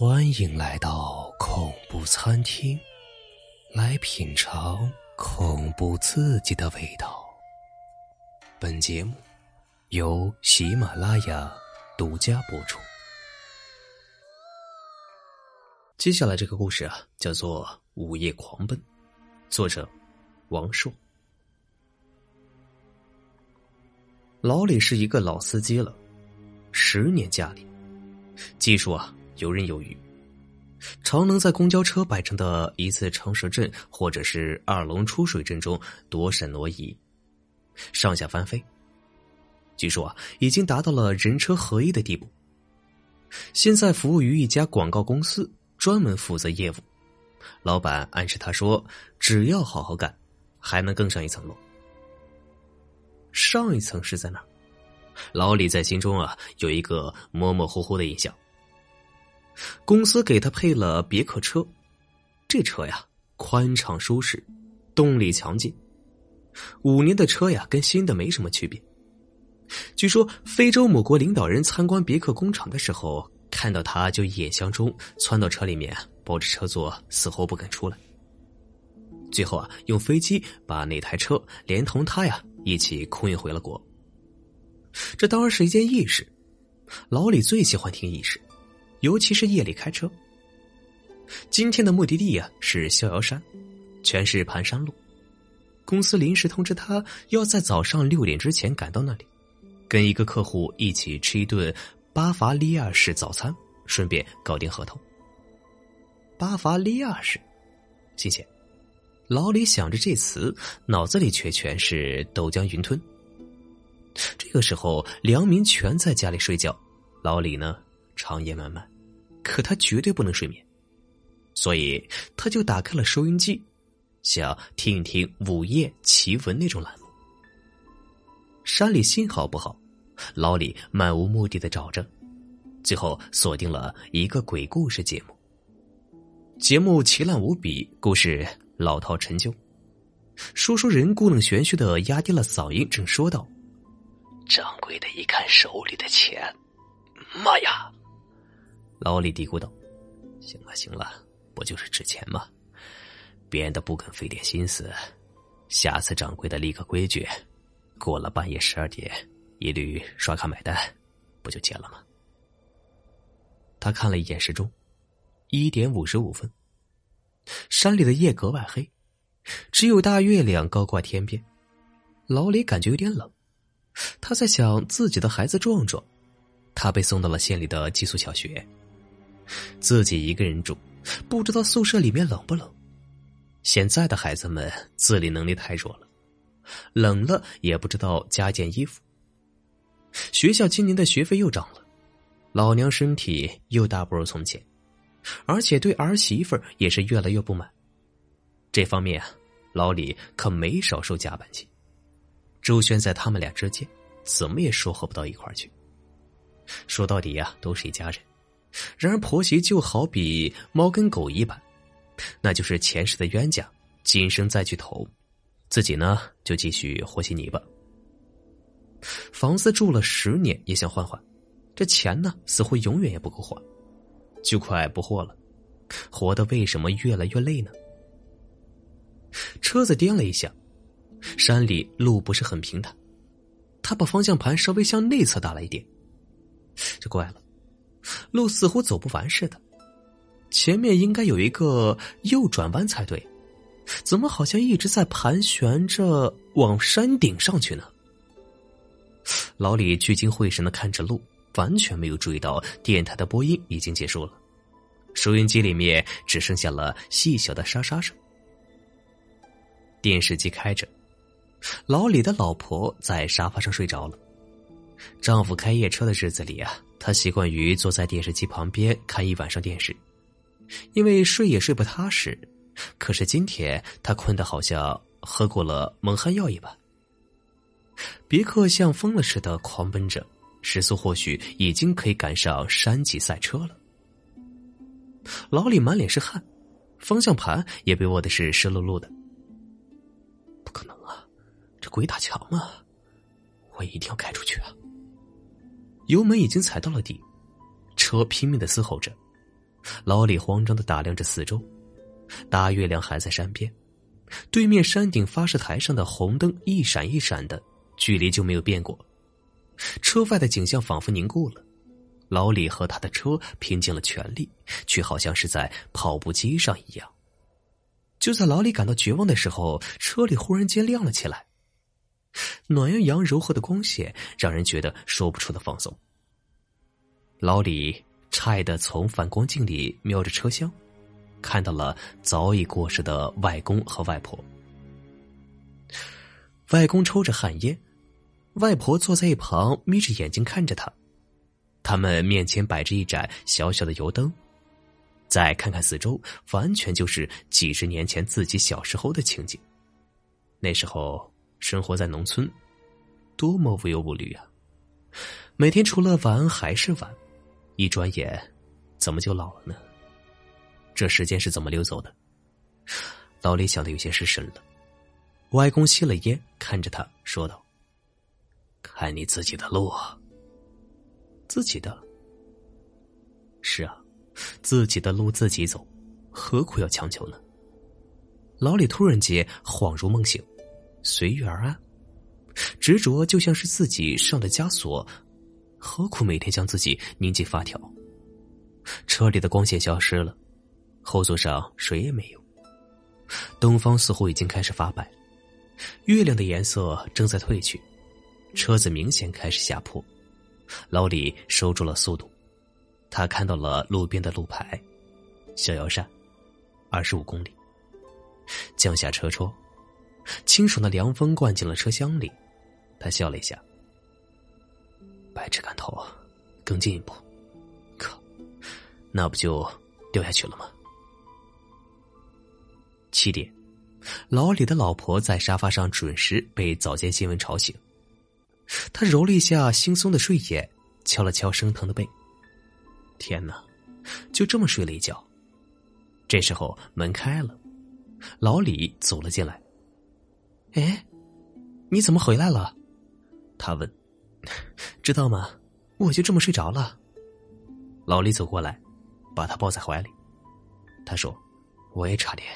欢迎来到恐怖餐厅，来品尝恐怖刺激的味道。本节目由喜马拉雅独家播出。接下来这个故事啊，叫做《午夜狂奔》，作者王硕。老李是一个老司机了，十年驾龄，技术啊。游刃有余，常能在公交车摆成的一次长蛇阵或者是二龙出水阵中躲闪挪移，上下翻飞。据说啊，已经达到了人车合一的地步。现在服务于一家广告公司，专门负责业务。老板暗示他说：“只要好好干，还能更上一层楼。”上一层是在哪？老李在心中啊有一个模模糊糊的印象。公司给他配了别克车，这车呀宽敞舒适，动力强劲。五年的车呀，跟新的没什么区别。据说非洲某国领导人参观别克工厂的时候，看到他就一眼相中，窜到车里面，抱着车座，死活不肯出来。最后啊，用飞机把那台车连同他呀一起空运回了国。这当然是一件轶事，老李最喜欢听轶事。尤其是夜里开车。今天的目的地呀是逍遥山，全是盘山路。公司临时通知他要在早上六点之前赶到那里，跟一个客户一起吃一顿巴伐利亚式早餐，顺便搞定合同。巴伐利亚式，谢谢。老李想着这词，脑子里却全是豆浆云吞。这个时候，梁明全在家里睡觉，老李呢？长夜漫漫，可他绝对不能睡眠，所以他就打开了收音机，想听一听午夜奇闻那种栏目。山里信号不好，老李漫无目的的找着，最后锁定了一个鬼故事节目。节目奇烂无比，故事老套陈旧，说书人故弄玄虚的压低了嗓音，正说道：“掌柜的一看手里的钱，妈呀！”老李嘀咕道：“行了行了，不就是值钱吗？编的不肯费点心思。下次掌柜的立个规矩，过了半夜十二点，一律刷卡买单，不就结了吗？”他看了一眼时钟，一点五十五分。山里的夜格外黑，只有大月亮高挂天边。老李感觉有点冷，他在想自己的孩子壮壮，他被送到了县里的寄宿小学。自己一个人住，不知道宿舍里面冷不冷。现在的孩子们自理能力太弱了，冷了也不知道加件衣服。学校今年的学费又涨了，老娘身体又大不如从前，而且对儿媳妇也是越来越不满。这方面啊，老李可没少受夹板气。周旋在他们俩之间，怎么也说合不到一块儿去。说到底呀，都是一家人。然而婆媳就好比猫跟狗一般，那就是前世的冤家，今生再去投，自己呢就继续和稀泥巴。房子住了十年也想换换，这钱呢似乎永远也不够花，就快不活了，活的为什么越来越累呢？车子颠了一下，山里路不是很平坦，他把方向盘稍微向内侧打了一点，这怪了。路似乎走不完似的，前面应该有一个右转弯才对，怎么好像一直在盘旋着往山顶上去呢？老李聚精会神的看着路，完全没有注意到电台的播音已经结束了，收音机里面只剩下了细小的沙沙声。电视机开着，老李的老婆在沙发上睡着了。丈夫开夜车的日子里啊。他习惯于坐在电视机旁边看一晚上电视，因为睡也睡不踏实。可是今天他困得好像喝过了蒙汗药一般。别克像疯了似的狂奔着，时速或许已经可以赶上山脊赛车了。老李满脸是汗，方向盘也被握的是湿漉漉的。不可能啊，这鬼打墙啊！我一定要开出去啊！油门已经踩到了底，车拼命的嘶吼着，老李慌张的打量着四周，大月亮还在山边，对面山顶发射台上的红灯一闪一闪的，距离就没有变过。车外的景象仿佛凝固了，老李和他的车拼尽了全力，却好像是在跑步机上一样。就在老李感到绝望的时候，车里忽然间亮了起来，暖洋洋、柔和的光线让人觉得说不出的放松。老李诧异的从反光镜里瞄着车厢，看到了早已过世的外公和外婆。外公抽着旱烟。外婆坐在一旁，眯着眼睛看着他。他们面前摆着一盏小小的油灯，再看看四周，完全就是几十年前自己小时候的情景。那时候生活在农村，多么无忧无虑啊！每天除了玩还是玩，一转眼，怎么就老了呢？这时间是怎么溜走的？老李想的有些失神了。外公吸了烟，看着他说道。看你自己的路，自己的。是啊，自己的路自己走，何苦要强求呢？老李突然间恍如梦醒，随遇而安。执着就像是自己上的枷锁，何苦每天将自己拧紧发条？车里的光线消失了，后座上谁也没有。东方似乎已经开始发白，月亮的颜色正在褪去。车子明显开始下坡，老李收住了速度。他看到了路边的路牌，逍遥山，二十五公里。降下车窗，清爽的凉风灌进了车厢里。他笑了一下，百尺竿头，更进一步。靠，那不就掉下去了吗？七点，老李的老婆在沙发上准时被早间新闻吵醒。他揉了一下惺忪的睡眼，敲了敲生疼的背。天哪，就这么睡了一觉。这时候门开了，老李走了进来。哎，你怎么回来了？他问。知道吗？我就这么睡着了。老李走过来，把他抱在怀里。他说：“我也差点。”